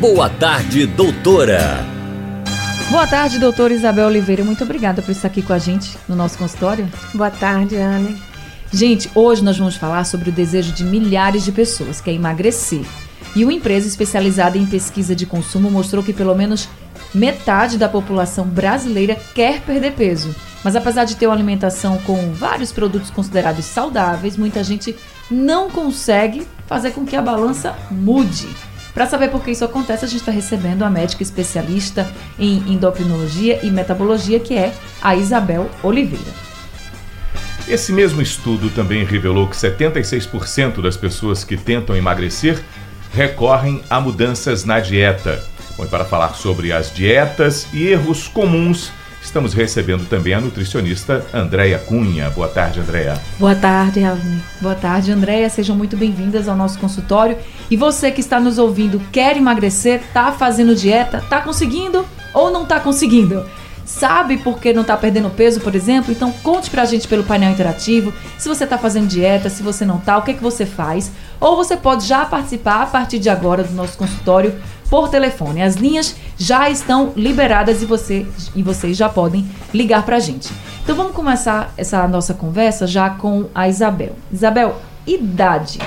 Boa tarde, doutora. Boa tarde, doutora Isabel Oliveira. Muito obrigada por estar aqui com a gente no nosso consultório. Boa tarde, Anne. Gente, hoje nós vamos falar sobre o desejo de milhares de pessoas, que é emagrecer. E uma empresa especializada em pesquisa de consumo mostrou que pelo menos metade da população brasileira quer perder peso. Mas apesar de ter uma alimentação com vários produtos considerados saudáveis, muita gente não consegue fazer com que a balança mude. Para saber por que isso acontece, a gente está recebendo a médica especialista em endocrinologia e metabologia, que é a Isabel Oliveira. Esse mesmo estudo também revelou que 76% das pessoas que tentam emagrecer recorrem a mudanças na dieta. Bom, e para falar sobre as dietas e erros comuns Estamos recebendo também a nutricionista Andréia Cunha. Boa tarde, Andréia. Boa tarde, Ravi. Boa tarde, Andréia. Sejam muito bem-vindas ao nosso consultório. E você que está nos ouvindo, quer emagrecer, está fazendo dieta, está conseguindo ou não está conseguindo? Sabe por que não está perdendo peso, por exemplo? Então conte pra gente pelo painel interativo se você está fazendo dieta, se você não está, o que, é que você faz. Ou você pode já participar a partir de agora do nosso consultório por telefone. As linhas já estão liberadas e, você, e vocês já podem ligar para a gente. Então vamos começar essa nossa conversa já com a Isabel. Isabel, idade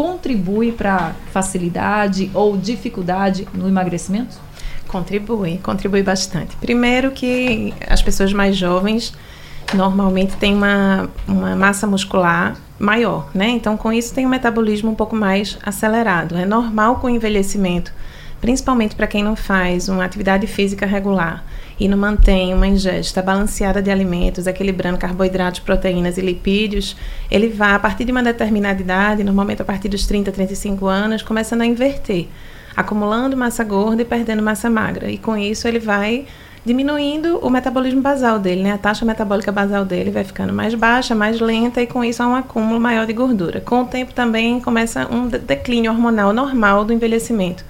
contribui para facilidade ou dificuldade no emagrecimento? Contribui, contribui bastante. Primeiro que as pessoas mais jovens normalmente têm uma, uma massa muscular maior, né? Então com isso tem um metabolismo um pouco mais acelerado. É normal com o envelhecimento principalmente para quem não faz uma atividade física regular e não mantém uma ingesta balanceada de alimentos, equilibrando carboidratos, proteínas e lipídios, ele vai, a partir de uma determinada idade, normalmente a partir dos 30, 35 anos, começando a inverter, acumulando massa gorda e perdendo massa magra. E com isso ele vai diminuindo o metabolismo basal dele, né? A taxa metabólica basal dele vai ficando mais baixa, mais lenta e com isso há um acúmulo maior de gordura. Com o tempo também começa um declínio hormonal normal do envelhecimento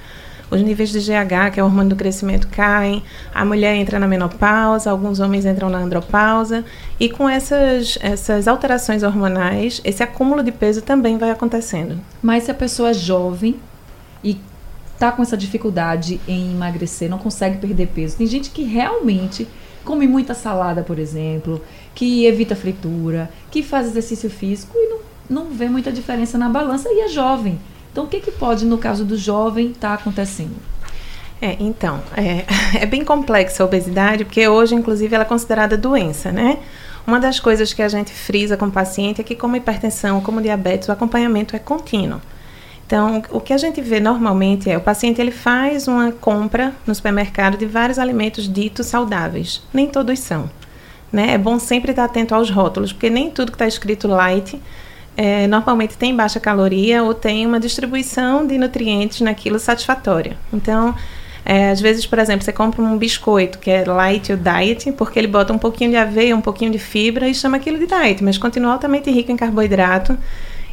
os níveis de GH, que é o hormônio do crescimento, caem, a mulher entra na menopausa, alguns homens entram na andropausa, e com essas, essas alterações hormonais, esse acúmulo de peso também vai acontecendo. Mas se a pessoa é jovem e tá com essa dificuldade em emagrecer, não consegue perder peso, tem gente que realmente come muita salada, por exemplo, que evita fritura, que faz exercício físico e não, não vê muita diferença na balança e é jovem. Então, o que, que pode, no caso do jovem, estar tá acontecendo? É, então, é, é bem complexa a obesidade, porque hoje, inclusive, ela é considerada doença, né? Uma das coisas que a gente frisa com o paciente é que, como hipertensão, como diabetes, o acompanhamento é contínuo. Então, o que a gente vê normalmente é o paciente ele faz uma compra no supermercado de vários alimentos ditos saudáveis. Nem todos são. Né? É bom sempre estar atento aos rótulos, porque nem tudo que está escrito light é, normalmente tem baixa caloria ou tem uma distribuição de nutrientes naquilo satisfatória. Então, é, às vezes, por exemplo, você compra um biscoito que é light ou diet, porque ele bota um pouquinho de aveia, um pouquinho de fibra e chama aquilo de diet, mas continua altamente rico em carboidrato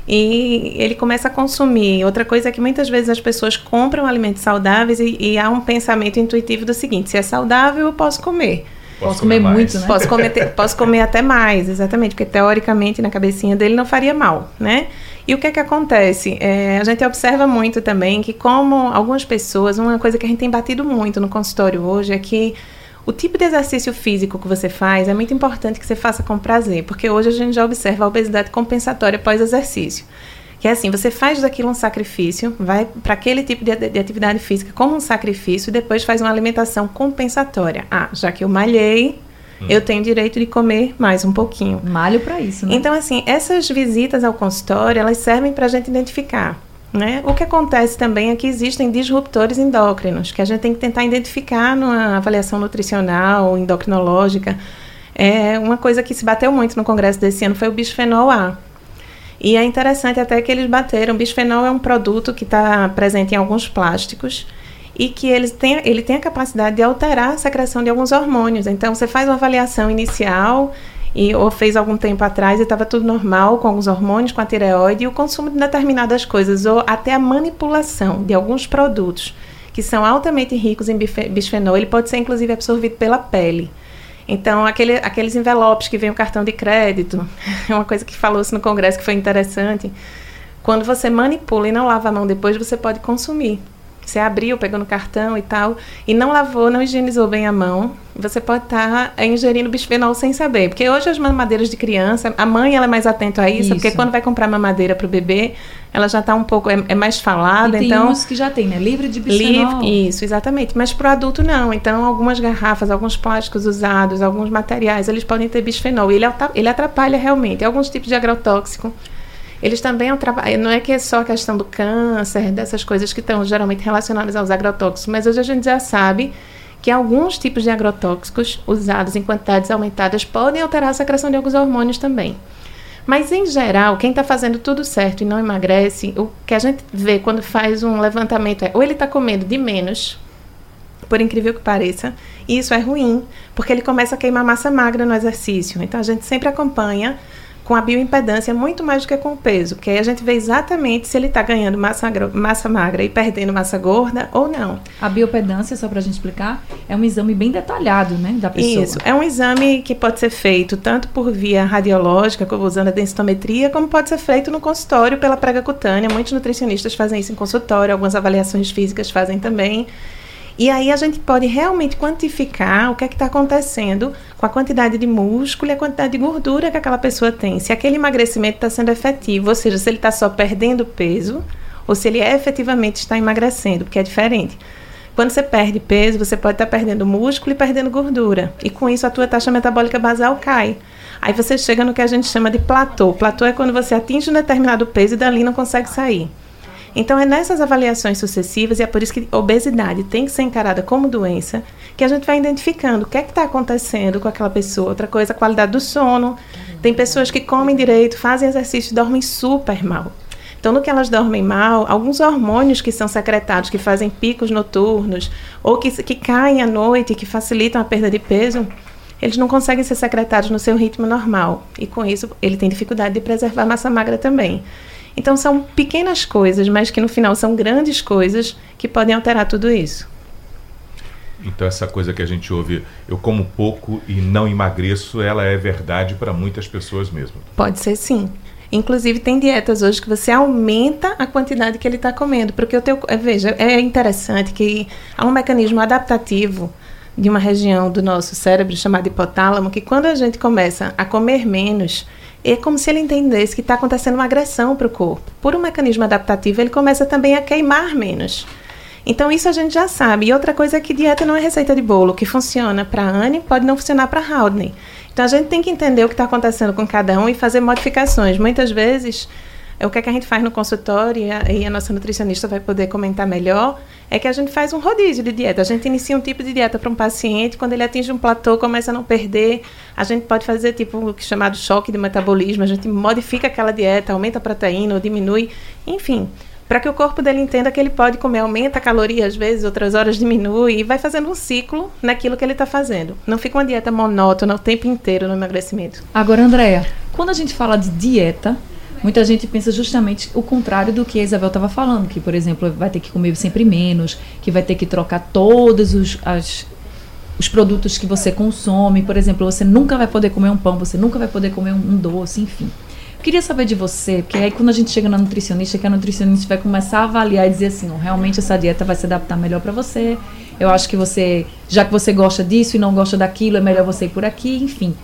e ele começa a consumir. Outra coisa é que muitas vezes as pessoas compram alimentos saudáveis e, e há um pensamento intuitivo do seguinte: se é saudável, eu posso comer. Posso, posso comer, comer muito, né? Posso comer, posso comer até mais, exatamente, porque teoricamente na cabecinha dele não faria mal, né? E o que é que acontece? É, a gente observa muito também que, como algumas pessoas, uma coisa que a gente tem batido muito no consultório hoje é que o tipo de exercício físico que você faz é muito importante que você faça com prazer, porque hoje a gente já observa a obesidade compensatória pós-exercício. Que é assim, você faz daquilo um sacrifício, vai para aquele tipo de, de, atividade física como um sacrifício e depois faz uma alimentação compensatória. Ah, já que eu malhei, hum. eu tenho direito de comer mais um pouquinho. Malho para isso, né? Então, assim, essas visitas ao consultório, elas servem para a gente identificar né? O que acontece também é que existem disruptores endócrinos, que a gente tem que tentar identificar numa avaliação nutricional, endocrinológica. É uma coisa que se bateu muito no congresso desse ano foi o bisfenol A. E é interessante até que eles bateram. Bisfenol é um produto que está presente em alguns plásticos e que ele tem, ele tem a capacidade de alterar a secreção de alguns hormônios. Então, você faz uma avaliação inicial e, ou fez algum tempo atrás e estava tudo normal com alguns hormônios, com a tireoide e o consumo de determinadas coisas, ou até a manipulação de alguns produtos que são altamente ricos em bisfenol, ele pode ser inclusive absorvido pela pele. Então, aquele, aqueles envelopes que vem o cartão de crédito, é uma coisa que falou-se no congresso que foi interessante. Quando você manipula e não lava a mão depois, você pode consumir. Você abriu, pegou no cartão e tal, e não lavou, não higienizou bem a mão, você pode estar tá ingerindo bisfenol sem saber. Porque hoje as mamadeiras de criança, a mãe ela é mais atenta a isso, isso. porque quando vai comprar mamadeira para o bebê, ela já está um pouco, é, é, mais falada. E tem então, uns que já tem, né? Livre de bisfenol. Livre, isso, exatamente. Mas para o adulto não. Então, algumas garrafas, alguns plásticos usados, alguns materiais, eles podem ter bisfenol. E ele, ele atrapalha realmente. Alguns tipos de agrotóxico eles também trabalham, não é que é só a questão do câncer, dessas coisas que estão geralmente relacionadas aos agrotóxicos, mas hoje a gente já sabe que alguns tipos de agrotóxicos usados em quantidades aumentadas podem alterar a secreção de alguns hormônios também. Mas, em geral, quem está fazendo tudo certo e não emagrece, o que a gente vê quando faz um levantamento é ou ele está comendo de menos, por incrível que pareça, e isso é ruim, porque ele começa a queimar massa magra no exercício. Então, a gente sempre acompanha com a bioimpedância muito mais do que com o peso, porque aí a gente vê exatamente se ele está ganhando massa, massa magra e perdendo massa gorda ou não. A bioimpedância, só para a gente explicar, é um exame bem detalhado, né, da pessoa. Isso, é um exame que pode ser feito tanto por via radiológica, como usando a densitometria, como pode ser feito no consultório pela prega cutânea. Muitos nutricionistas fazem isso em consultório, algumas avaliações físicas fazem também. E aí a gente pode realmente quantificar o que é que está acontecendo com a quantidade de músculo e a quantidade de gordura que aquela pessoa tem. Se aquele emagrecimento está sendo efetivo, ou seja, se ele está só perdendo peso, ou se ele efetivamente está emagrecendo, porque é diferente. Quando você perde peso, você pode estar tá perdendo músculo e perdendo gordura. E com isso a tua taxa metabólica basal cai. Aí você chega no que a gente chama de platô. Platô é quando você atinge um determinado peso e dali não consegue sair. Então, é nessas avaliações sucessivas, e é por isso que obesidade tem que ser encarada como doença, que a gente vai identificando o que é que está acontecendo com aquela pessoa. Outra coisa, a qualidade do sono. Tem pessoas que comem direito, fazem exercício e dormem super mal. Então, no que elas dormem mal, alguns hormônios que são secretados, que fazem picos noturnos, ou que, que caem à noite, que facilitam a perda de peso, eles não conseguem ser secretados no seu ritmo normal. E com isso, ele tem dificuldade de preservar massa magra também. Então são pequenas coisas, mas que no final são grandes coisas que podem alterar tudo isso. Então essa coisa que a gente ouve, eu como pouco e não emagreço, ela é verdade para muitas pessoas mesmo. Pode ser sim. Inclusive tem dietas hoje que você aumenta a quantidade que ele está comendo, porque o teu, é, veja, é interessante que há um mecanismo adaptativo de uma região do nosso cérebro chamada hipotálamo que quando a gente começa a comer menos, é como se ele entendesse que está acontecendo uma agressão para o corpo. Por um mecanismo adaptativo, ele começa também a queimar menos. Então, isso a gente já sabe. E outra coisa é que dieta não é receita de bolo. O que funciona para Anne pode não funcionar para Haldane. Então, a gente tem que entender o que está acontecendo com cada um e fazer modificações. Muitas vezes, o que, é que a gente faz no consultório, e a, e a, nossa nutricionista vai poder comentar melhor, é que a gente faz um rodízio de dieta. A gente inicia um tipo de dieta para um paciente, quando ele atinge um platô, começa a não perder, a gente pode fazer tipo o é chamado choque de metabolismo, a gente modifica aquela dieta, aumenta a proteína ou diminui, enfim, para que o corpo dele entenda que ele pode comer, aumenta a caloria às vezes, outras horas diminui, e vai fazendo um ciclo naquilo que ele está fazendo. Não fica uma dieta monótona o tempo inteiro no emagrecimento. Agora, Andréia, quando a gente fala de dieta, Muita gente pensa justamente o contrário do que a Isabel estava falando, que, por exemplo, vai ter que comer sempre menos, que vai ter que trocar todos os, as, os produtos que você consome. Por exemplo, você nunca vai poder comer um pão, você nunca vai poder comer um, um doce, enfim. Eu queria saber de você, porque aí quando a gente chega na nutricionista, que a nutricionista vai começar a avaliar e dizer assim, realmente essa dieta vai se adaptar melhor para você. Eu acho que você, já que você gosta disso e não gosta daquilo, é melhor você ir por aqui, enfim.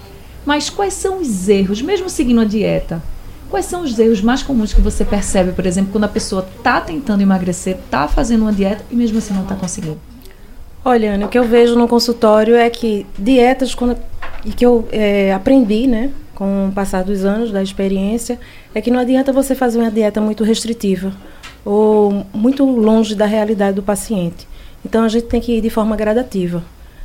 Mas quais são os erros, mesmo seguindo a dieta? Quais são os erros mais comuns que você percebe, por exemplo, quando a pessoa está tentando emagrecer, está fazendo uma dieta e mesmo assim não está conseguindo? Olha, Ana, o que eu vejo no consultório é que dietas, quando, e que eu é, aprendi, né, com o passar dos anos, da experiência, é que não adianta você fazer uma dieta muito restritiva ou muito longe da realidade do paciente. Então a gente tem que ir de forma gradativa,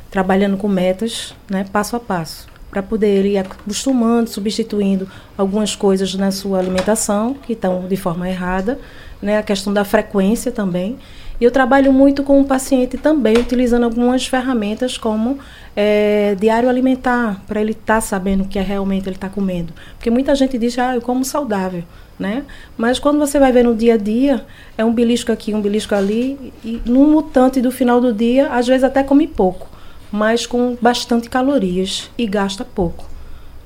trabalhando com metas, né, passo a passo para poder ir acostumando, substituindo algumas coisas na sua alimentação que estão de forma errada, né? A questão da frequência também. E eu trabalho muito com o paciente também, utilizando algumas ferramentas como é, diário alimentar, para ele estar tá sabendo o que é realmente ele está comendo. Porque muita gente diz, ah, eu como saudável, né? Mas quando você vai ver no dia a dia, é um belisco aqui, um belisco ali, e num mutante do final do dia, às vezes até come pouco, mas com bastante calorias e gasta pouco,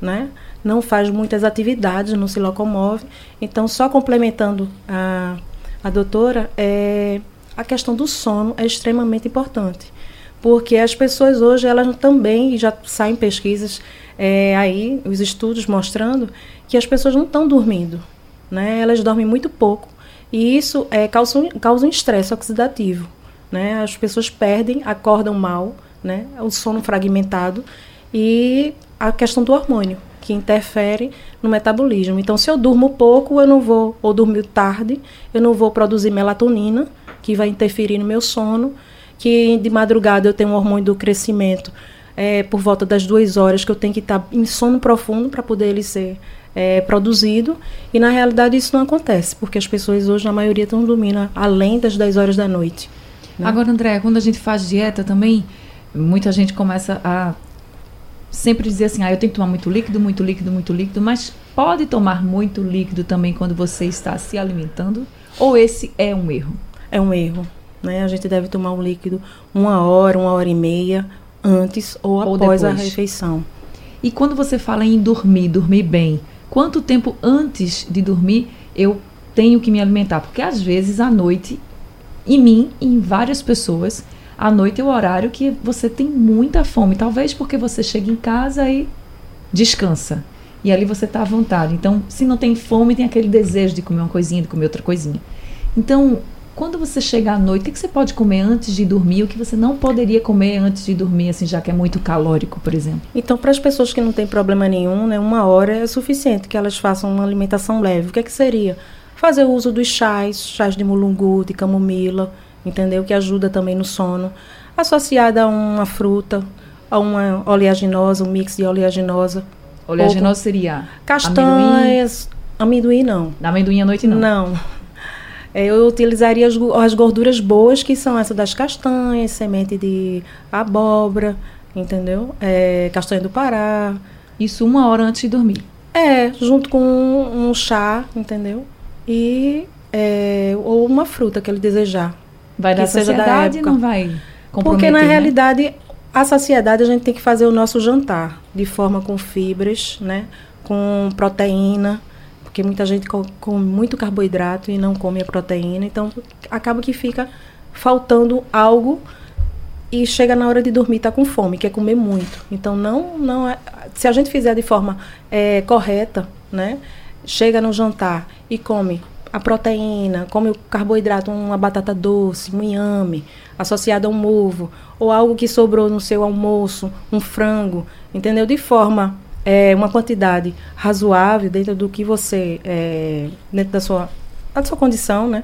né? Não faz muitas atividades, não se locomove. Então, só complementando a, a doutora, é, a questão do sono é extremamente importante porque as pessoas hoje elas também já saem pesquisas é, aí os estudos mostrando que as pessoas não estão dormindo, né? Elas dormem muito pouco e isso é, causa, um, causa um estresse oxidativo, né? As pessoas perdem, acordam mal, né? O sono fragmentado e a questão do hormônio que interfere no metabolismo. Então, se eu durmo pouco, eu não vou, ou dormir tarde, eu não vou produzir melatonina, que vai interferir no meu sono que de madrugada eu tenho um hormônio do crescimento é, por volta das duas horas, que eu tenho que estar em sono profundo para poder ele ser é, produzido. E na realidade isso não acontece, porque as pessoas hoje, na maioria, estão dormindo além das 10 horas da noite. Né? Agora, André, quando a gente faz dieta também, muita gente começa a sempre dizer assim, ah, eu tenho que tomar muito líquido, muito líquido, muito líquido, mas pode tomar muito líquido também quando você está se alimentando? Ou esse é um erro? É um erro. Né? A gente deve tomar um líquido uma hora, uma hora e meia antes ou, ou após depois. a refeição. E quando você fala em dormir, dormir bem, quanto tempo antes de dormir eu tenho que me alimentar? Porque às vezes à noite, em mim, em várias pessoas, à noite é o horário que você tem muita fome. Talvez porque você chega em casa e descansa. E ali você está à vontade. Então, se não tem fome, tem aquele desejo de comer uma coisinha, de comer outra coisinha. Então, quando você chega à noite, o que você pode comer antes de dormir? O que você não poderia comer antes de dormir, assim, já que é muito calórico, por exemplo? Então, para as pessoas que não têm problema nenhum, né, uma hora é suficiente que elas façam uma alimentação leve. O que é que seria? Fazer uso dos chás, chás de mulungu, de camomila, entendeu? Que ajuda também no sono. Associada a uma fruta, a uma oleaginosa, um mix de oleaginosa. Oleaginosa seria? Castanhas. Amendoim, amendoim não. Da amendoim à noite não? Não. É, eu utilizaria as, as gorduras boas, que são essa das castanhas, semente de abóbora, entendeu? É, castanha do Pará. Isso uma hora antes de dormir? É, junto com um, um chá, entendeu? E é, ou uma fruta que ele desejar. Vai dar saciedade não vai Porque na né? realidade a saciedade a gente tem que fazer o nosso jantar de forma com fibras, né? Com proteína, porque muita gente come muito carboidrato e não come a proteína, então acaba que fica faltando algo e chega na hora de dormir tá com fome, quer comer muito. Então não não é, se a gente fizer de forma é, correta, né? Chega no jantar e come a proteína, come o carboidrato, uma batata doce, um inhame, associado a um ovo, ou algo que sobrou no seu almoço, um frango, entendeu? De forma é, uma quantidade razoável dentro do que você é, dentro da sua da sua condição, né?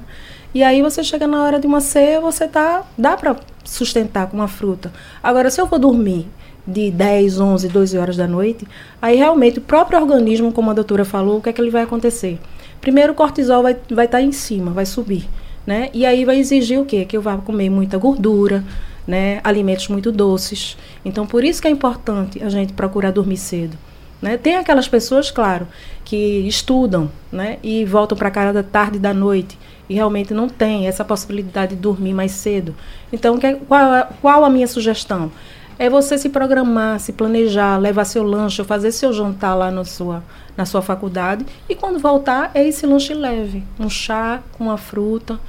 E aí você chega na hora de uma ceia, você tá dá para sustentar com uma fruta. Agora se eu vou dormir de 10, 11, 12 horas da noite, aí realmente o próprio organismo, como a doutora falou, o que é que ele vai acontecer? Primeiro o cortisol vai vai estar tá em cima, vai subir, né? E aí vai exigir o quê? Que eu vá comer muita gordura, né? Alimentos muito doces. Então por isso que é importante a gente procurar dormir cedo. Né? Tem aquelas pessoas, claro, que estudam né? e voltam para casa da tarde e da noite e realmente não tem essa possibilidade de dormir mais cedo. Então, que, qual, qual a minha sugestão? É você se programar, se planejar, levar seu lanche, fazer seu jantar lá na sua, na sua faculdade. E quando voltar, é esse lanche leve. Um chá com uma fruta,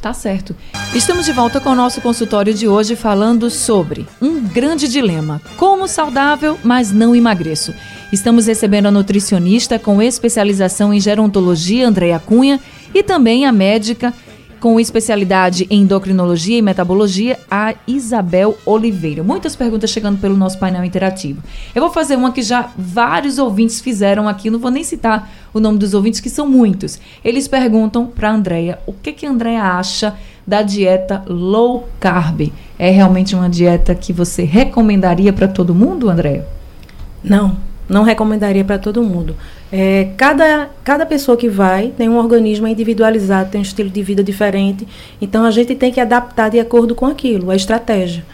Tá certo. Estamos de volta com o nosso consultório de hoje falando sobre um grande dilema: como saudável, mas não emagreço. Estamos recebendo a nutricionista com especialização em gerontologia, Andréa Cunha, e também a médica com especialidade em endocrinologia e metabologia, a Isabel Oliveira. Muitas perguntas chegando pelo nosso painel interativo. Eu vou fazer uma que já vários ouvintes fizeram aqui, não vou nem citar o nome dos ouvintes, que são muitos. Eles perguntam para a Andrea o que, que a Andrea acha da dieta low carb. É realmente uma dieta que você recomendaria para todo mundo, Andréia? Não, não recomendaria para todo mundo. É, cada, cada pessoa que vai tem um organismo individualizado, tem um estilo de vida diferente, então a gente tem que adaptar de acordo com aquilo, a estratégia.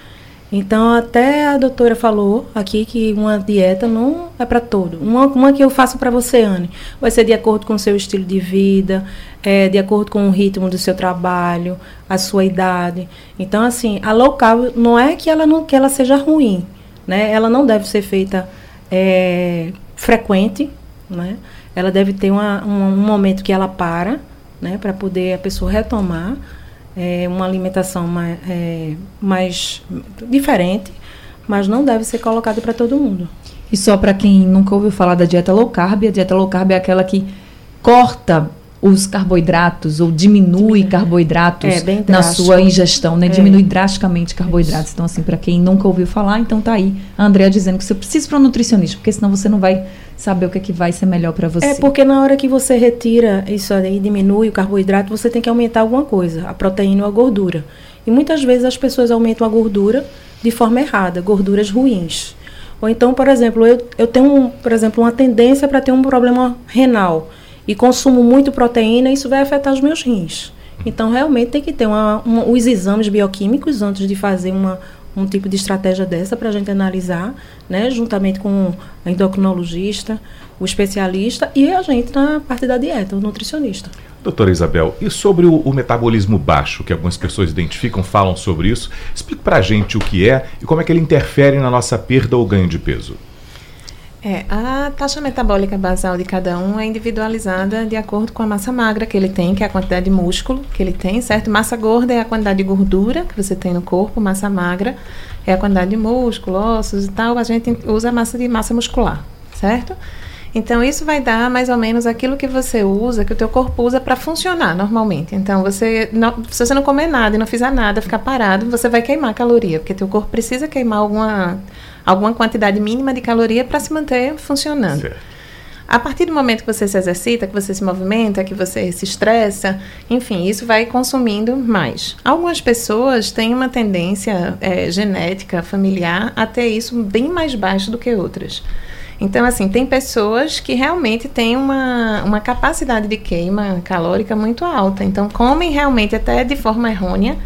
Então, até a doutora falou aqui que uma dieta não é para todo. Uma, uma que eu faço para você, Anne, vai ser de acordo com o seu estilo de vida, é, de acordo com o ritmo do seu trabalho, a sua idade. Então, assim, a low carb não é que ela, não, que ela seja ruim, né? Ela não deve ser feita é, frequente, né? Ela deve ter uma, um, um momento que ela para, né? Para poder a pessoa retomar é, uma alimentação mais, é, mais diferente, mas não deve ser colocado para todo mundo. E só para quem nunca ouviu falar da dieta low carb, a dieta low carb é aquela que corta os carboidratos ou diminui carboidratos é, na sua ingestão, né? É. Diminui drasticamente carboidratos. Isso. Então, assim, para quem nunca ouviu falar, então tá aí a Andrea dizendo que você precisa para um nutricionista, porque senão você não vai saber o que é que vai ser melhor para você. É porque na hora que você retira isso aí, diminui o carboidrato, você tem que aumentar alguma coisa, a proteína ou a gordura. E muitas vezes as pessoas aumentam a gordura de forma errada, gorduras ruins. Ou então, por exemplo, eu, eu tenho, por exemplo, uma tendência para ter um problema renal e consumo muito proteína, isso vai afetar os meus rins. Então, realmente tem que ter uma, uma, os exames bioquímicos antes de fazer uma, um tipo de estratégia dessa para a gente analisar, né, juntamente com o endocrinologista, o especialista e a gente na parte da dieta, o nutricionista. Doutora Isabel, e sobre o, o, metabolismo baixo, que algumas pessoas identificam, falam sobre isso, explique para a gente o que é e como é que ele interfere na nossa perda ou ganho de peso. É, a taxa metabólica basal de cada um é individualizada de acordo com a massa magra que ele tem, que é a quantidade de músculo que ele tem, certo? Massa gorda é a quantidade de gordura que você tem no corpo, massa magra é a quantidade de músculo, ossos e tal. A gente usa a massa de massa muscular, certo? Então isso vai dar mais ou menos aquilo que você usa, que o teu corpo usa para funcionar normalmente. Então você não, se você não comer nada e não fizer nada, ficar parado, você vai queimar caloria, porque teu corpo precisa queimar alguma alguma quantidade mínima de caloria para se manter funcionando. Certo. A partir do momento que você se exercita, que você se movimenta, que você se estressa, enfim, isso vai consumindo mais. Algumas pessoas têm uma tendência é, genética, familiar, a ter isso bem mais baixo do que outras. Então, assim, tem pessoas que realmente têm uma, uma capacidade de queima calórica muito alta. Então, comem realmente até de forma errônea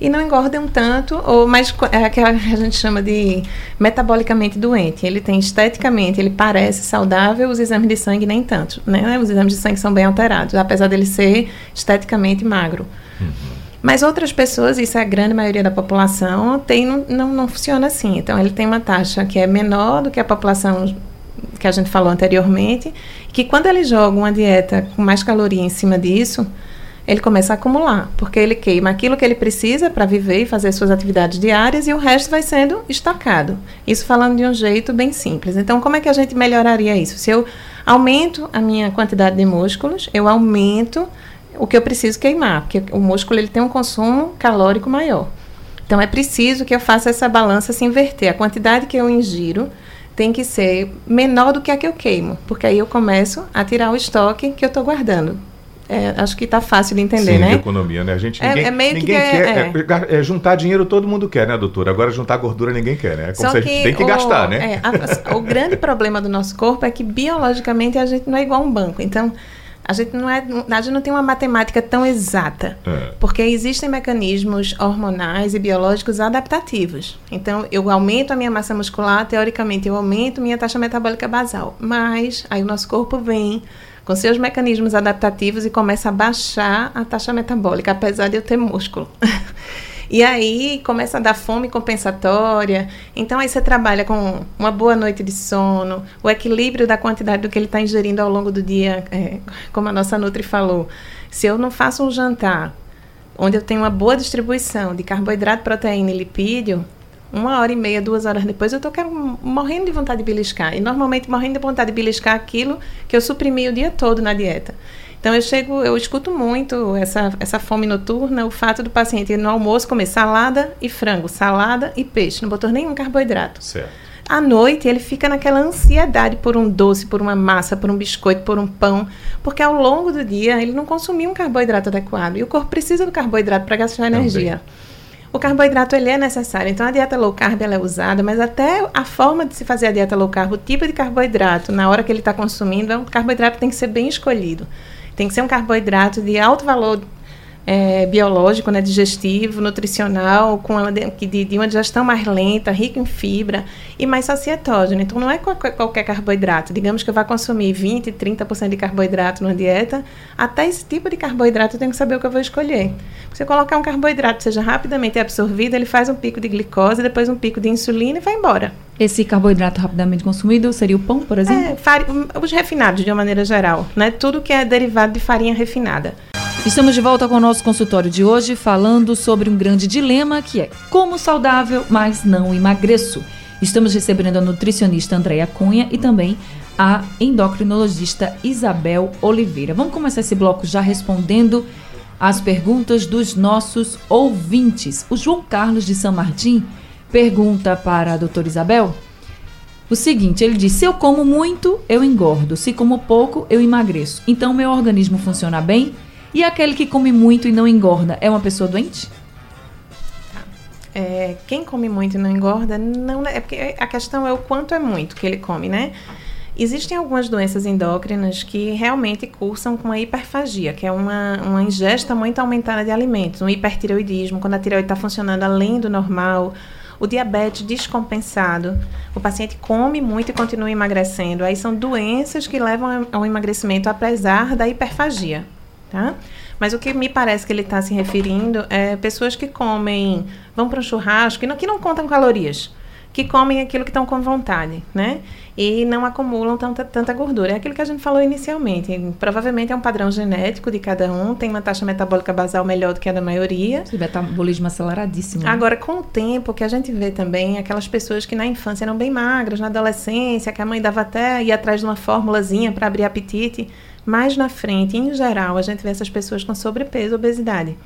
e não engordam tanto, ou mais é aquela que a gente chama de metabolicamente doente. Ele tem esteticamente, ele parece saudável, os exames de sangue nem tanto, né? Os exames de sangue são bem alterados, apesar dele ser esteticamente magro. Uhum. Mas outras pessoas, isso é a grande maioria da população, tem, não, não, não funciona assim. Então, ele tem uma taxa que é menor do que a população que a gente falou anteriormente, que quando ele joga uma dieta com mais caloria em cima disso, ele começa a acumular, porque ele queima aquilo que ele precisa para viver e fazer suas atividades diárias e o resto vai sendo estocado. Isso falando de um jeito bem simples. Então, como é que a gente melhoraria isso? Se eu aumento a minha quantidade de músculos, eu aumento o que eu preciso queimar, porque o músculo ele tem um consumo calórico maior. Então, é preciso que eu faça essa balança se inverter. A quantidade que eu ingiro tem que ser menor do que a que eu queimo, porque aí eu começo a tirar o estoque que eu estou guardando. É, acho que está fácil de entender, Sim, né? De economia, né? A gente ninguém, é, é meio ninguém que quer é, é. é, juntar dinheiro todo mundo quer, né, doutora? Agora juntar gordura ninguém quer, né? É como Só se a gente tem que o, gastar, né? A, o grande problema do nosso corpo é que biologicamente a gente não é igual a um banco. Então, a gente não é, a gente não tem uma matemática tão exata, é. porque existem mecanismos hormonais e biológicos adaptativos. Então, eu aumento a minha massa muscular, teoricamente eu aumento minha taxa metabólica basal, mas aí o nosso corpo vem com seus mecanismos adaptativos e começa a baixar a taxa metabólica, apesar de eu ter músculo. E aí começa a dar fome compensatória. Então aí você trabalha com uma boa noite de sono, o equilíbrio da quantidade do que ele está ingerindo ao longo do dia, é, como a nossa Nutri falou. Se eu não faço um jantar onde eu tenho uma boa distribuição de carboidrato, proteína e lipídio, uma hora e meia, duas horas depois, eu estou morrendo de vontade de beliscar. E normalmente morrendo de vontade de beliscar aquilo que eu suprimi o dia todo na dieta. Então eu chego, eu escuto muito essa, essa fome noturna, o fato do paciente no almoço comer salada e frango, salada e peixe, não botou nenhum carboidrato. Certo. À noite ele fica naquela ansiedade por um doce, por uma massa, por um biscoito, por um pão, porque ao longo do dia ele não consumiu um carboidrato adequado e o corpo precisa do carboidrato para gastar energia. o carboidrato ele é necessário. Então a dieta low carb ela é usada, mas até a forma de se fazer a dieta low carb, o tipo de carboidrato na hora que ele está consumindo, o carboidrato tem que ser bem escolhido. Tem que ser um carboidrato de alto valor é, biológico, né, digestivo, nutricional, com ela de, de, de, uma digestão mais lenta, rica em fibra e mais sacietógeno. Então, não é qualquer, qualquer carboidrato. Digamos que eu vá consumir 20, 30% de carboidrato na dieta, até esse tipo de carboidrato eu tenho que saber o que eu vou escolher. Se eu colocar um carboidrato seja rapidamente absorvido, ele faz um pico de glicose, depois um pico de insulina e vai embora. Esse carboidrato rapidamente consumido seria o pão, por exemplo? É, os refinados, de uma maneira geral. Né? Tudo que é derivado de farinha refinada. Estamos de volta com o nosso consultório de hoje falando sobre um grande dilema que é como saudável, mas não emagreço. Estamos recebendo a nutricionista Andréa Cunha e também a endocrinologista Isabel Oliveira. Vamos começar esse bloco já respondendo as perguntas dos nossos ouvintes. O João Carlos de São Martim pergunta para a doutora Isabel o seguinte: ele diz, se eu como muito, eu engordo, se como pouco, eu emagreço. Então, meu organismo funciona bem? E aquele que come muito e não engorda é uma pessoa doente? É, quem come muito e não engorda, não é porque a questão é o quanto é muito que ele come, né? Existem algumas doenças endócrinas que realmente cursam com a hiperfagia, que é uma, uma ingesta muito aumentada de alimentos, um hipertireoidismo, quando a tireoide está funcionando além do normal, o diabetes descompensado, o paciente come muito e continua emagrecendo. Aí são doenças que levam ao emagrecimento apesar da hiperfagia tá? Mas o que me parece que ele está se referindo é pessoas que comem, vão para um churrasco, que não, que não contam calorias, que comem aquilo que estão com vontade, né? E não acumulam tanta, tanta gordura. É aquilo que a gente falou inicialmente. Provavelmente é um padrão genético de cada um, tem uma taxa metabólica basal melhor do que a da maioria. O metabolismo aceleradíssimo. Né? Agora, com o tempo, que a gente vê também aquelas pessoas que na infância eram bem magras, na adolescência, que a mãe dava até ir atrás de uma formulazinha para abrir apetite mais na frente, em geral, a gente vê essas pessoas com sobrepeso, obesidade.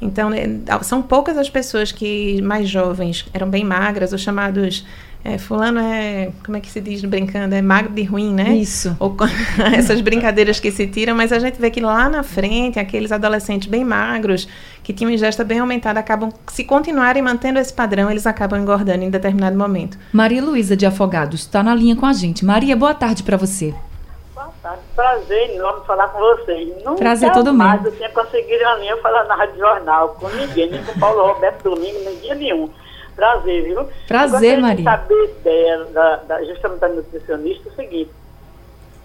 Então, né, são poucas as pessoas que mais jovens eram bem magras, os chamados é, fulano é, como é que se diz brincando, é magro de ruim, né? Isso. Ou essas brincadeiras que se tiram, mas a gente vê que lá na frente, aqueles adolescentes bem magros, que tinham ingesta bem aumentada, acabam, se continuarem mantendo esse padrão, eles acabam engordando em determinado momento. Maria Luísa de Afogados está na linha com a gente. Maria, boa tarde para você. Tá? Prazer enorme falar com vocês. Nunca Prazer todo mais mundo. eu tinha conseguido a linha falar na Rádio Jornal com ninguém, nem com Paulo Roberto Domingo, nem dia nenhum. Prazer, viu? Prazer, Maria. De saber dela, da, da, justamente da nutricionista, é o seguinte.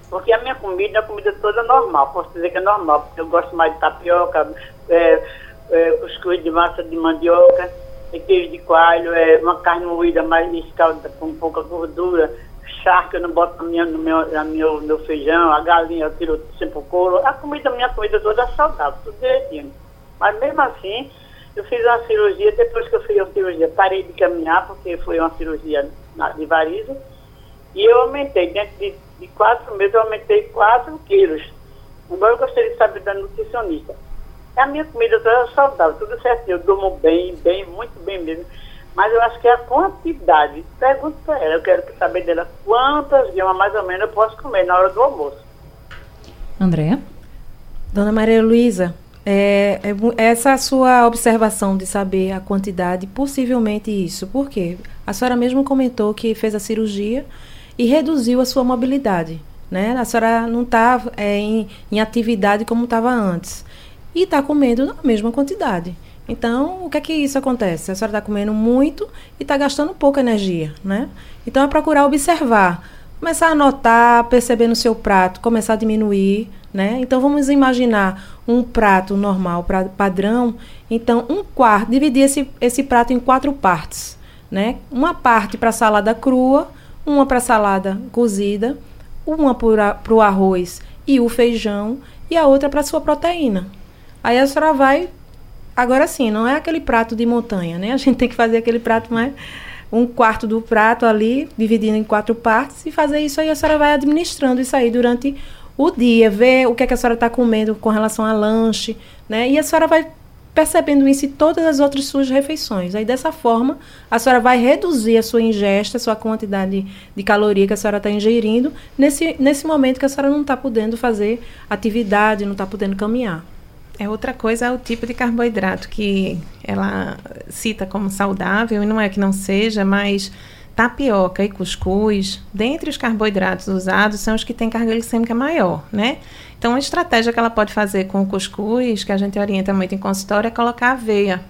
Porque a minha comida é a comida toda normal, posso dizer que é normal, porque eu gosto mais de tapioca, é, é, cuscuz de massa de mandioca, queijo de coalho, é, uma carne moída mais escalda com pouca gordura, charque eu não boto minha, no meu, meu, meu feijão, a galinha eu tiro sempre o couro. A comida, minha comida toda é saudável, tudo direitinho. Mas mesmo assim, eu fiz uma cirurgia, depois que eu fiz a cirurgia, parei de caminhar, porque foi uma cirurgia de varize, e eu aumentei, dentro de, de quatro meses, eu aumentei 4 quilos. Agora eu gostaria de saber da nutricionista. A minha comida toda é saudável, tudo certinho, eu durmo bem, bem, muito bem mesmo. Mas eu acho que é a quantidade. Pergunto para ela, eu quero saber dela quantas gramas mais ou menos eu posso comer na hora do almoço. Andréa? Dona Maria Luísa, é, é, essa sua observação de saber a quantidade, possivelmente isso. Por quê? A senhora mesmo comentou que fez a cirurgia e reduziu a sua mobilidade. Né? A senhora não está é, em, em atividade como estava antes. E está comendo na mesma quantidade. Então, o que é que isso acontece? A senhora está comendo muito e está gastando pouca energia, né? Então, é procurar observar, começar a notar, perceber no seu prato, começar a diminuir, né? Então, vamos imaginar um prato normal, pra, padrão. Então, um quarto, dividir esse, esse prato em quatro partes, né? Uma parte para salada crua, uma para salada cozida, uma para o arroz e o feijão e a outra para sua proteína. Aí a senhora vai Agora sim, não é aquele prato de montanha, né? A gente tem que fazer aquele prato mais um quarto do prato ali, dividindo em quatro partes, e fazer isso aí a senhora vai administrando isso aí durante o dia, ver o que, é que a senhora está comendo com relação a lanche, né? E a senhora vai percebendo isso em todas as outras suas refeições. Aí dessa forma, a senhora vai reduzir a sua ingesta, a sua quantidade de caloria que a senhora está ingerindo, nesse, nesse momento que a senhora não está podendo fazer atividade, não está podendo caminhar. É outra coisa é o tipo de carboidrato que ela cita como saudável, e não é que não seja, mas tapioca e cuscuz, dentre os carboidratos usados, são os que têm carga glicêmica maior, né? Então, uma estratégia que ela pode fazer com o cuscuz, que a gente orienta muito em consultório, é colocar aveia.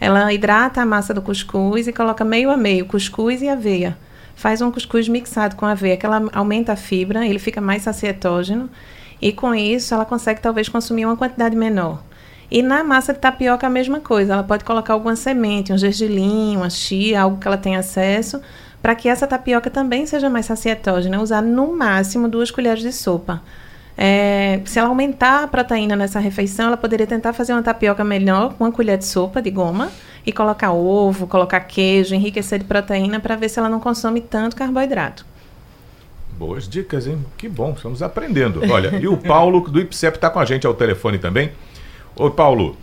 Ela hidrata a massa do cuscuz e coloca meio a meio, cuscuz e aveia. Faz um cuscuz mixado com aveia, que ela aumenta a fibra, ele fica mais sacietógeno e com isso ela consegue talvez consumir uma quantidade menor. E na massa de tapioca a mesma coisa, ela pode colocar alguma semente, um gergelim, uma chia, algo que ela tenha acesso, para que essa tapioca também seja mais sacietógena, usar no máximo duas colheres de sopa. É, se ela aumentar a proteína nessa refeição, ela poderia tentar fazer uma tapioca melhor com uma colher de sopa de goma e colocar ovo, colocar queijo, enriquecer de proteína para ver se ela não consome tanto carboidrato. Boas dicas, hein? Que bom, estamos aprendendo. Olha, e o Paulo do IPSEP está com a gente ao telefone também. Oi, Paulo.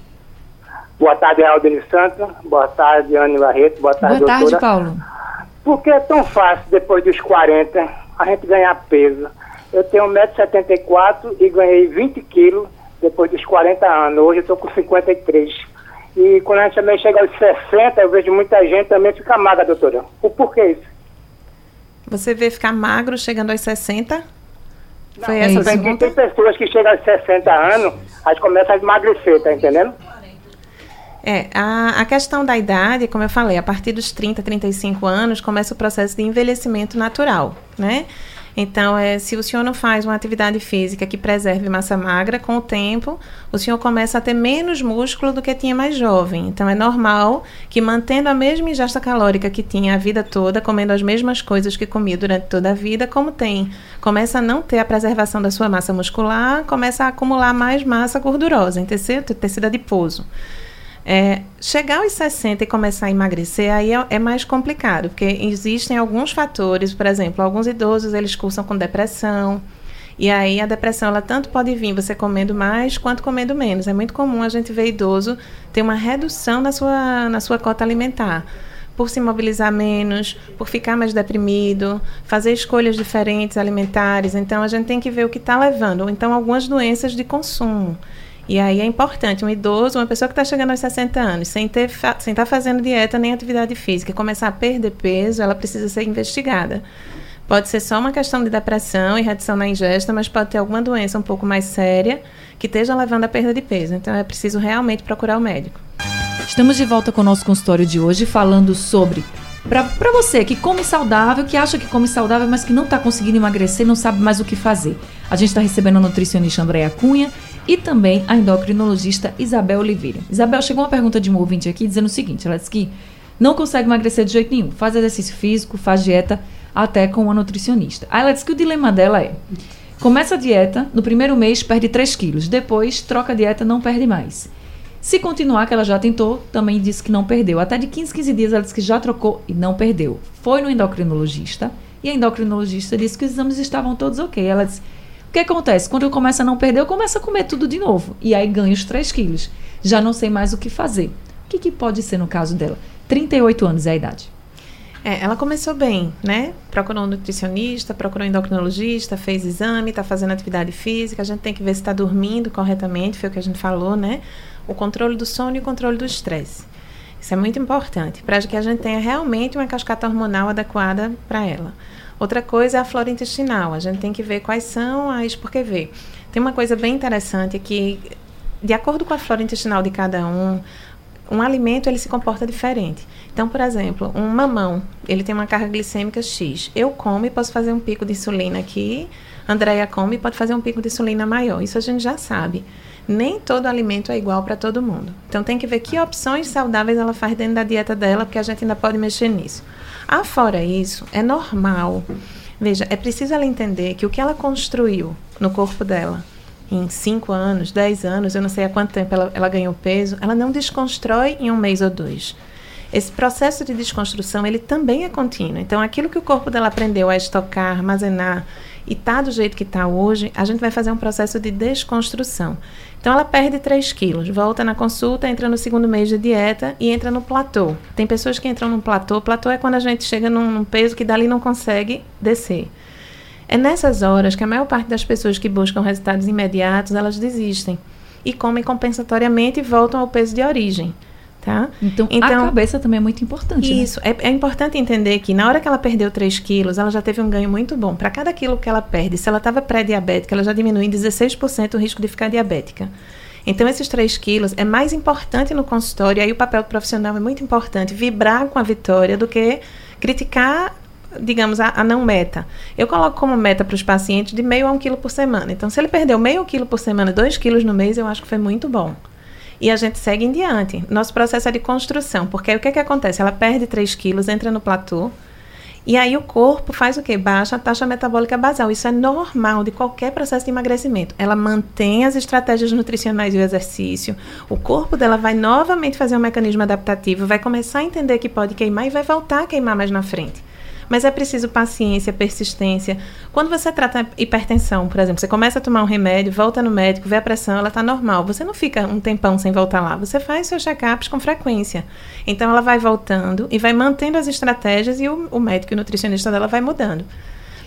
Boa tarde, Aldine Santos. Boa tarde, Anne Barreto. Boa tarde, Boa tarde, doutora. Paulo. Por que é tão fácil, depois dos 40, a gente ganhar peso? Eu tenho 1,74m e ganhei 20 quilos depois dos 40 anos. Hoje eu estou com 53. E quando a gente também chega aos 60, eu vejo muita gente também ficar magra, doutora. O porquê isso? Você vê ficar magro chegando aos 60? Foi é essa Tem, pergunta? tem pessoas que chegam aos 60 anos, aí começam a emagrecer, tá entendendo? É, a, a questão da idade, como eu falei, a partir dos 30, 35 anos começa o processo de envelhecimento natural, né? Então, é, se o senhor não faz uma atividade física que preserve massa magra, com o tempo, o senhor começa a ter menos músculo do que tinha mais jovem. Então, é normal que, mantendo a mesma ingesta calórica que tinha a vida toda, comendo as mesmas coisas que comia durante toda a vida, como tem, começa a não ter a preservação da sua massa muscular, começa a acumular mais massa gordurosa, em tecido, tecido adiposo. É, chegar aos 60 e começar a emagrecer, aí é, é mais complicado, porque existem alguns fatores, por exemplo, alguns idosos eles cursam com depressão, e aí a depressão ela tanto pode vir você comendo mais quanto comendo menos. É muito comum a gente ver idoso ter uma redução na sua, na sua cota alimentar. Por se mobilizar menos, por ficar mais deprimido, fazer escolhas diferentes alimentares. Então a gente tem que ver o que está levando. Ou então algumas doenças de consumo. E aí é importante, um idoso, uma pessoa que está chegando aos 60 anos, sem estar fazendo dieta nem atividade física, começar a perder peso, ela precisa ser investigada. Pode ser só uma questão de depressão e redução na ingesta, mas pode ter alguma doença um pouco mais séria que esteja levando à perda de peso. Então é preciso realmente procurar o médico. Estamos de volta com o nosso consultório de hoje falando sobre Pra você que come saudável, que acha que come saudável, mas que não tá conseguindo emagrecer, não sabe mais o que fazer. A gente está recebendo a nutricionista Andréa Cunha e também a endocrinologista Isabel Oliveira. Isabel, chegou uma pergunta de um ouvinte aqui dizendo o seguinte: ela disse que não consegue emagrecer de jeito nenhum, faz exercício físico, faz dieta até com uma nutricionista. Aí ela disse que o dilema dela é: começa a dieta, no primeiro mês perde 3 quilos, depois troca a dieta, não perde mais. Se continuar, que ela já tentou, também disse que não perdeu. Até de 15, 15 dias ela disse que já trocou e não perdeu. Foi no endocrinologista e a endocrinologista disse que os exames estavam todos ok. Ela disse: o que acontece? Quando eu começo a não perder, eu começo a comer tudo de novo. E aí ganho os 3 quilos. Já não sei mais o que fazer. O que, que pode ser no caso dela? 38 anos é a idade. É, ela começou bem, né? Procurou um nutricionista, procurou um endocrinologista, fez exame, está fazendo atividade física. A gente tem que ver se está dormindo corretamente, foi o que a gente falou, né? O controle do sono e o controle do estresse. Isso é muito importante para que a gente tenha realmente uma cascata hormonal adequada para ela. Outra coisa é a flora intestinal. A gente tem que ver quais são as. Porque vê, tem uma coisa bem interessante que, de acordo com a flora intestinal de cada um, um alimento ele se comporta diferente. Então, por exemplo, um mamão, ele tem uma carga glicêmica X. Eu como e posso fazer um pico de insulina aqui. Andréia come e pode fazer um pico de insulina maior. Isso a gente já sabe. Nem todo alimento é igual para todo mundo. Então, tem que ver que opções saudáveis ela faz dentro da dieta dela, porque a gente ainda pode mexer nisso. Afora isso, é normal. Veja, é preciso ela entender que o que ela construiu no corpo dela, em 5 anos, 10 anos, eu não sei há quanto tempo ela, ela ganhou peso, ela não desconstrói em um mês ou dois. Esse processo de desconstrução, ele também é contínuo. Então, aquilo que o corpo dela aprendeu a estocar, armazenar e tá do jeito que está hoje, a gente vai fazer um processo de desconstrução. Então, ela perde 3 quilos, volta na consulta, entra no segundo mês de dieta e entra no platô. Tem pessoas que entram no platô. Platô é quando a gente chega num, num peso que dali não consegue descer. É nessas horas que a maior parte das pessoas que buscam resultados imediatos, elas desistem. e comem compensatoriamente e voltam ao peso de origem. Tá? Então, então, a cabeça também é muito importante. Né? Isso. Né? É, é, importante entender que na hora que ela perdeu 3 quilos, ela já teve um ganho muito bom. Para cada quilo que ela perde, se ela estava pré-diabética, ela já diminui em 16% o risco de ficar diabética. Então, esses 3 quilos é mais importante no consultório, e aí o papel do profissional é muito importante, vibrar com a vitória do que criticar digamos, a, a, não meta. Eu coloco como meta para os pacientes de meio a um quilo por semana. Então, se ele perdeu meio quilo por semana, dois quilos no mês, eu acho que foi muito bom e a gente segue em diante. Nosso processo é de construção, porque o que, que acontece? Ela perde 3 quilos, entra no platô, e aí o corpo faz o quê? Baixa a taxa metabólica basal. Isso é normal de qualquer processo de emagrecimento. Ela mantém as estratégias nutricionais e o exercício. O corpo dela vai novamente fazer um mecanismo adaptativo, vai começar a entender que pode queimar e vai voltar a queimar mais na frente. Mas é preciso paciência, persistência. Quando você trata hipertensão, por exemplo, você começa a tomar um remédio, volta no médico, vê a pressão, ela está normal. Você não fica um tempão sem voltar lá. Você faz seus check-ups com frequência. Então ela vai voltando e vai mantendo as estratégias e o, o médico e o nutricionista dela vai mudando.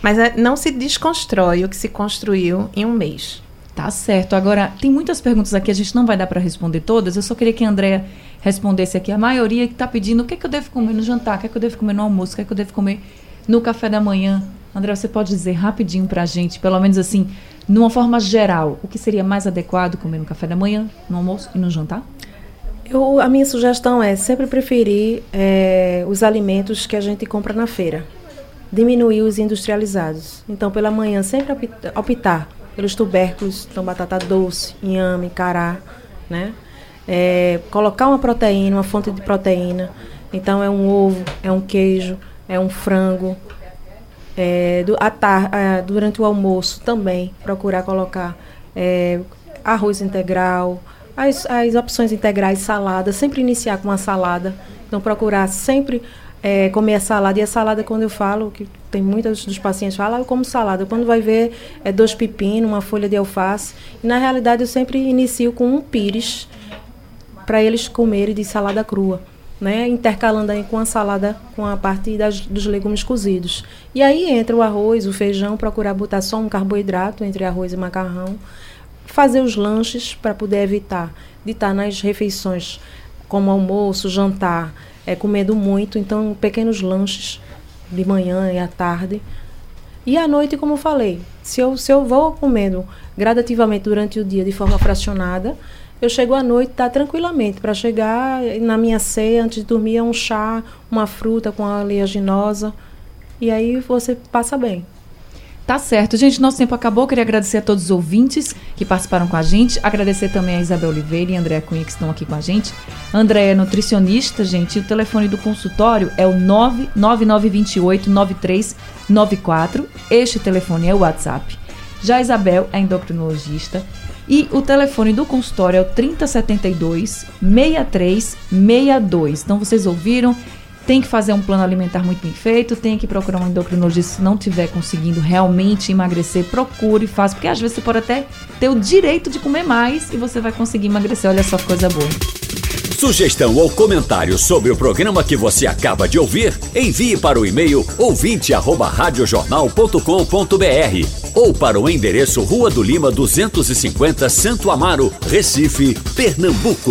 Mas é, não se desconstrói o que se construiu em um mês. Tá certo. Agora, tem muitas perguntas aqui, a gente não vai dar para responder todas. Eu só queria que a Andrea respondesse aqui. A maioria que está pedindo o que, é que eu devo comer no jantar, o que, é que eu devo comer no almoço, o que, é que eu devo comer no café da manhã. André, você pode dizer rapidinho para a gente, pelo menos assim, numa forma geral, o que seria mais adequado comer no café da manhã, no almoço e no jantar? Eu, a minha sugestão é sempre preferir é, os alimentos que a gente compra na feira. Diminuir os industrializados. Então, pela manhã, sempre optar pelos tubérculos, então batata doce, inhame, cará, né? É, colocar uma proteína, uma fonte de proteína. Então é um ovo, é um queijo, é um frango. É, do, tar, é, durante o almoço também procurar colocar é, arroz integral, as, as opções integrais, salada, sempre iniciar com uma salada. Então procurar sempre é, comer a salada. E a salada, quando eu falo, que tem muitos dos pacientes falam, ah, eu como salada. Quando vai ver, é dois pepinos, uma folha de alface. E na realidade eu sempre inicio com um pires para eles comerem de salada crua. Né, intercalando aí com a salada com a parte das, dos legumes cozidos. E aí entra o arroz, o feijão, procurar botar só um carboidrato entre arroz e macarrão, fazer os lanches para poder evitar de estar nas refeições como almoço, jantar, é, comendo muito, então pequenos lanches de manhã e à tarde. E à noite, como eu falei, se eu, se eu vou comendo gradativamente durante o dia de forma fracionada, eu chego à noite, tá tranquilamente, para chegar na minha ceia, antes de dormir, é um chá, uma fruta com a oleaginosa, e aí você passa bem. Tá certo. Gente, nosso tempo acabou. Queria agradecer a todos os ouvintes que participaram com a gente. Agradecer também a Isabel Oliveira e Andréa Cunha que estão aqui com a gente. André é nutricionista, gente. O telefone do consultório é o 999289394. Este telefone é o WhatsApp. Já a Isabel é endocrinologista. E o telefone do consultório é o 3072 6362. Então vocês ouviram? Tem que fazer um plano alimentar muito bem feito, tem que procurar um endocrinologista se não estiver conseguindo realmente emagrecer, procure, faça, porque às vezes você pode até ter o direito de comer mais e você vai conseguir emagrecer. Olha só que coisa boa. Sugestão ou comentário sobre o programa que você acaba de ouvir, envie para o e-mail ouvinte@radiojornal.com.br ou para o endereço Rua do Lima 250, Santo Amaro, Recife, Pernambuco.